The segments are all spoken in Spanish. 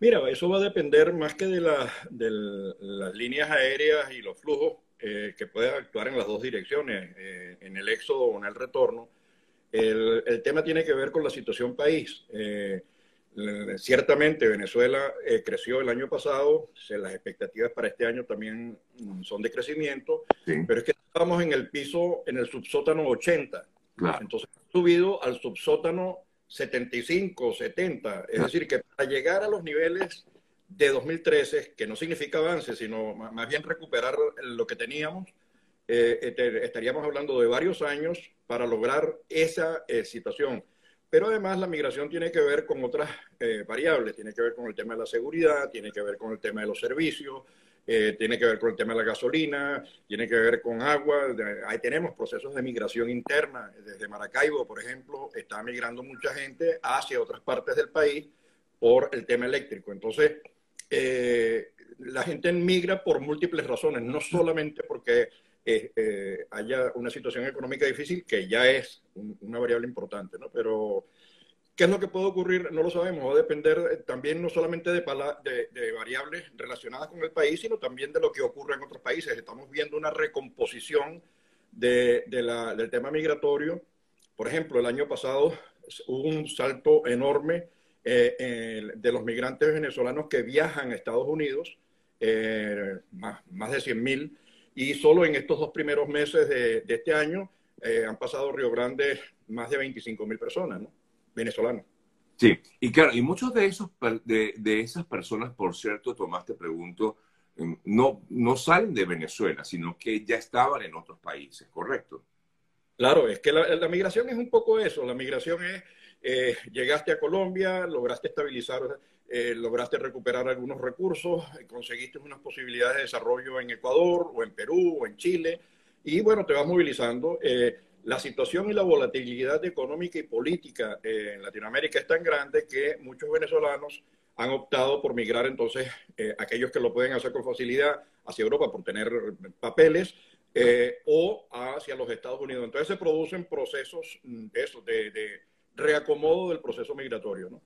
Mira, eso va a depender más que de, las líneas aéreas y los flujos eh, que pueden actuar en las dos direcciones, eh, en el éxodo o en el retorno. El, tema tiene que ver con la situación país. Eh, ciertamente Venezuela creció el año pasado, las expectativas para este año también son de crecimiento, pero es que estamos en el piso, en el subsótano 80. Entonces, ha subido al subsótano 75, 70. Es decir, que para llegar a los niveles de 2013, que no significa avance, sino más bien recuperar lo que teníamos, eh, este, estaríamos hablando de varios años para lograr esa eh, situación. Pero además la migración tiene que ver con otras eh, variables, tiene que ver con el tema de la seguridad, tiene que ver con el tema de los servicios, eh, tiene que ver con el tema de la gasolina, tiene que ver con agua. Ahí tenemos procesos de migración interna. Desde Maracaibo, por ejemplo, está migrando mucha gente hacia otras partes del país por el tema eléctrico. Entonces, eh, la gente migra por múltiples razones, no solamente porque eh, haya una situación económica difícil, que ya es una variable importante, ¿no? Pero ¿Qué es lo que puede ocurrir? No lo sabemos. Va a depender eh, también no solamente de, variables relacionadas con el país, sino también de lo que ocurre en otros países. Estamos viendo una recomposición de, del tema migratorio. Por ejemplo, el año pasado hubo un salto enorme eh, de los migrantes venezolanos que viajan a Estados Unidos, eh, más, más de 100.000, y solo en estos dos primeros meses de, este año han pasado Río Grande más de 25.000 personas, ¿no? Venezolano. Sí, y claro, y muchos de, esos, de, de esas personas, por cierto, Tomás, te pregunto, em, no, no salen de Venezuela, sino que ya estaban en otros países, ¿correcto? Claro, es que la, migración es un poco eso. La migración es, eh, llegaste a Colombia, lograste estabilizar, eh, lograste recuperar algunos recursos, conseguiste unas posibilidades de desarrollo en Ecuador o en Perú o en Chile, y bueno, te vas movilizando. Eh, la situación y la volatilidad económica y política en Latinoamérica es tan grande que muchos venezolanos han optado por migrar entonces, eh, aquellos que lo pueden hacer con facilidad hacia Europa por tener papeles eh, o hacia los Estados Unidos. Entonces se producen procesos mm, de, de, reacomodo del proceso migratorio. ¿no?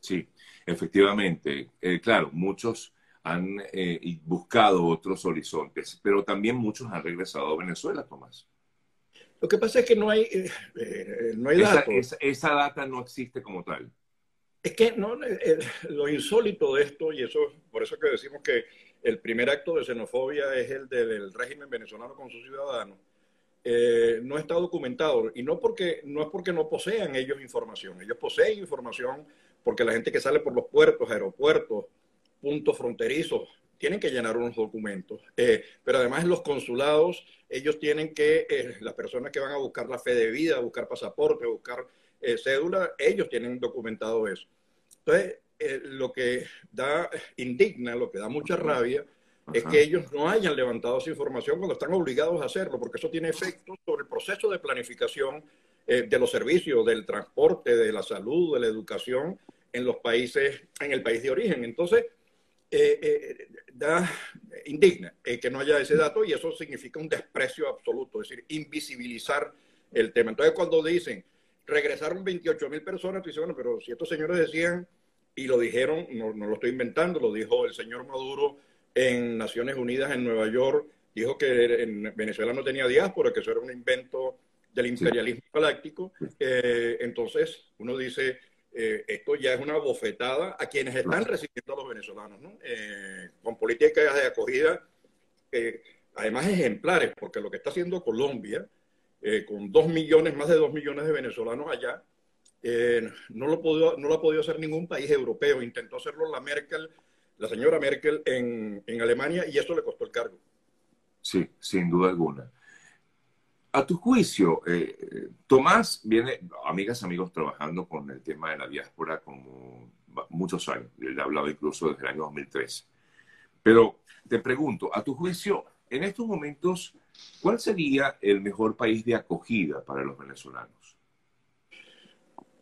Sí, efectivamente. Eh, claro, muchos han buscado otros horizontes, pero también muchos han regresado a Venezuela, Tomás. Lo que pasa es que no hay, eh, eh, no hay datos. Esa, data no existe como tal. Es que no, eh, lo insólito de esto, y eso por eso que decimos que el primer acto de xenofobia es el del régimen venezolano con sus ciudadanos, no está documentado. Y no, porque, no es porque no posean ellos información. Ellos poseen información porque la gente que sale por los puertos, aeropuertos, puntos fronterizos, tienen que llenar unos documentos. Eh, pero además en los consulados, ellos tienen que, eh, las personas que van a buscar la fe de vida, buscar pasaporte, buscar eh, cédula, ellos tienen documentado eso. Entonces, lo que da indigna, lo que da mucha rabia, es que ellos no hayan levantado esa información cuando están obligados a hacerlo, porque eso tiene efectos sobre el proceso de planificación de los servicios, del transporte, de la salud, de la educación en los países, en el país de origen. Entonces, eh, eh, indigna eh, que no haya ese dato y eso significa un desprecio absoluto, es decir, invisibilizar el tema. Entonces, cuando dicen regresaron 28 mil personas, tú dices, bueno, pero si estos señores decían y lo dijeron, no, no, lo estoy inventando, lo dijo el señor Maduro en Naciones Unidas en Nueva York, dijo que en Venezuela no tenía diáspora, que eso era un invento del imperialismo galáctico. entonces, uno dice, eh, esto ya es una bofetada a quienes están recibiendo a los venezolanos, ¿no? Eh, con políticas de acogida, eh, además ejemplares, porque lo que está haciendo Colombia, con dos millones, más de dos millones de venezolanos allá, no, lo pudo, no lo ha podido hacer ningún país europeo. Intentó hacerlo la Merkel, la señora Merkel en, en Alemania, y eso le costó el cargo. Sí, sin duda alguna. A tu juicio, eh, Tomás viene, amigas, amigos, trabajando con el tema de la diáspora como muchos años. Él ha hablado incluso desde el año 2003. Pero te pregunto, a tu juicio, en estos momentos, ¿cuál sería el mejor país de acogida para los venezolanos?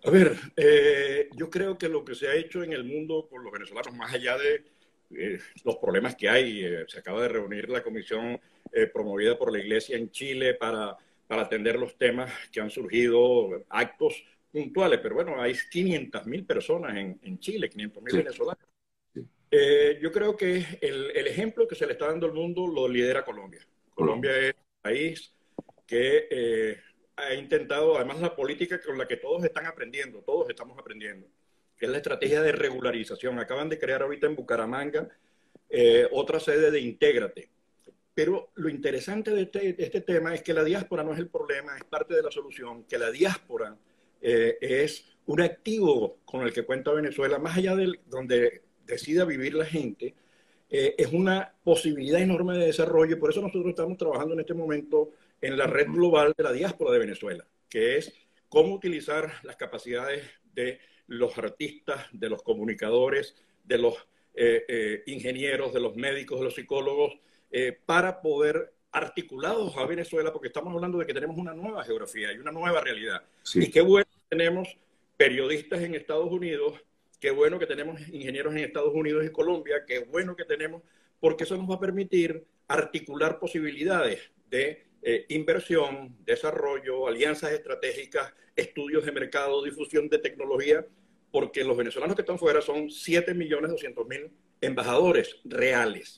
A ver, eh, yo creo que lo que se ha hecho en el mundo con los venezolanos, más allá de eh, los problemas que hay, se acaba de reunir la comisión eh, promovida por la Iglesia en Chile para, para atender los temas que han surgido, actos puntuales, pero bueno, hay 500 mil personas en, en, Chile, 500 mil venezolanos. Eh, yo creo que el, el, ejemplo que se le está dando al mundo lo lidera Colombia. Colombia es un país que eh, ha intentado, además la política con la que todos están aprendiendo, todos estamos aprendiendo, que es la estrategia de regularización. Acaban de crear ahorita en Bucaramanga eh, otra sede de Intégrate. Pero lo interesante de este, de este, tema es que la diáspora no es el problema, es parte de la solución, que la diáspora eh, es un activo con el que cuenta Venezuela, más allá de donde decida vivir la gente, eh, es una posibilidad enorme de desarrollo. Por eso nosotros estamos trabajando en este momento en la red global de la diáspora de Venezuela, que es cómo utilizar las capacidades de los artistas, de los comunicadores, de los eh, ingenieros, de los médicos, de los psicólogos, eh, para poder articulados a Venezuela, porque estamos hablando de que tenemos una nueva geografía y una nueva realidad. Sí. Y qué bueno que tenemos periodistas en Estados Unidos, qué bueno que tenemos ingenieros en Estados Unidos y Colombia, qué bueno que tenemos, porque eso nos va a permitir articular posibilidades de eh, inversión, desarrollo, alianzas estratégicas, estudios de mercado, difusión de tecnología, porque los venezolanos que están fuera son 7.200.000 embajadores reales.